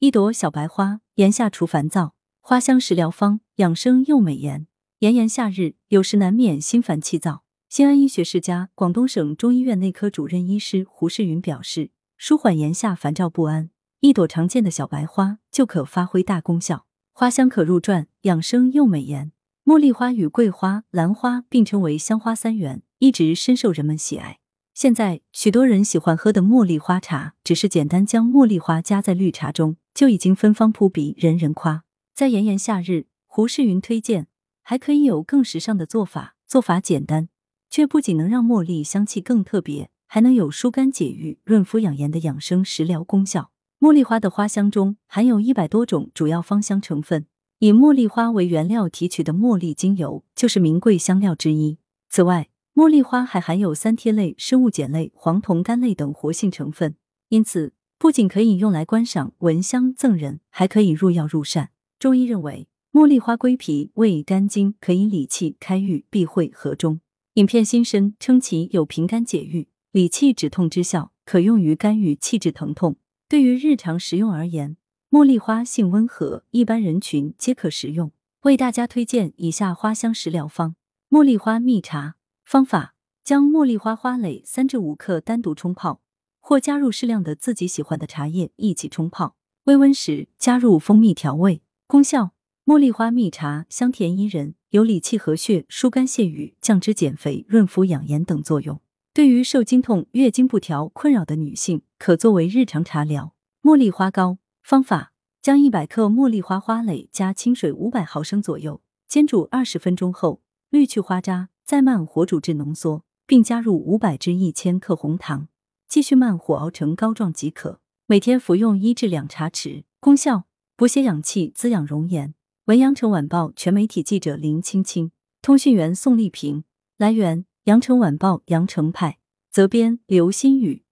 一朵小白花，炎夏除烦躁，花香食疗方，养生又美颜。炎炎夏日，有时难免心烦气躁。新安医学世家广东省中医院内科主任医师胡世云表示，舒缓炎夏烦躁不安，一朵常见的小白花就可发挥大功效。花香可入传，养生又美颜。茉莉花与桂花、兰花并称为香花三元，一直深受人们喜爱。现在，许多人喜欢喝的茉莉花茶，只是简单将茉莉花加在绿茶中，就已经芬芳扑鼻，人人夸。在炎炎夏日，胡世云推荐。还可以有更时尚的做法，做法简单，却不仅能让茉莉香气更特别，还能有疏肝解郁、润肤养颜的养生食疗功效。茉莉花的花香中含有一百多种主要芳香成分，以茉莉花为原料提取的茉莉精油就是名贵香料之一。此外，茉莉花还含有三萜类、生物碱类、黄酮苷类等活性成分，因此不仅可以用来观赏、闻香赠人，还可以入药入膳。中医认为。茉莉花归脾胃肝经，可以理气、开郁、避秽、和中。影片新生称其有平肝解郁、理气止痛之效，可用于肝郁气滞疼痛。对于日常食用而言，茉莉花性温和，一般人群皆可食用。为大家推荐以下花香食疗方：茉莉花蜜茶。方法：将茉莉花花蕾三至五克单独冲泡，或加入适量的自己喜欢的茶叶一起冲泡，微温时加入蜂蜜调味。功效。茉莉花蜜茶香甜宜人，有理气和血、疏肝泻郁、降脂减肥、润肤养颜等作用。对于受经痛、月经不调困扰的女性，可作为日常茶疗。茉莉花膏方法：将一百克茉莉花花蕾加清水五百毫升左右，煎煮二十分钟后滤去花渣，再慢火煮至浓缩，并加入五百至一千克红糖，继续慢火熬成膏状即可。每天服用一至两茶匙。功效：补血养气，滋养容颜。文阳城晚报全媒体记者林青青，通讯员宋丽萍。来源：羊城晚报羊城派。责编：刘新宇。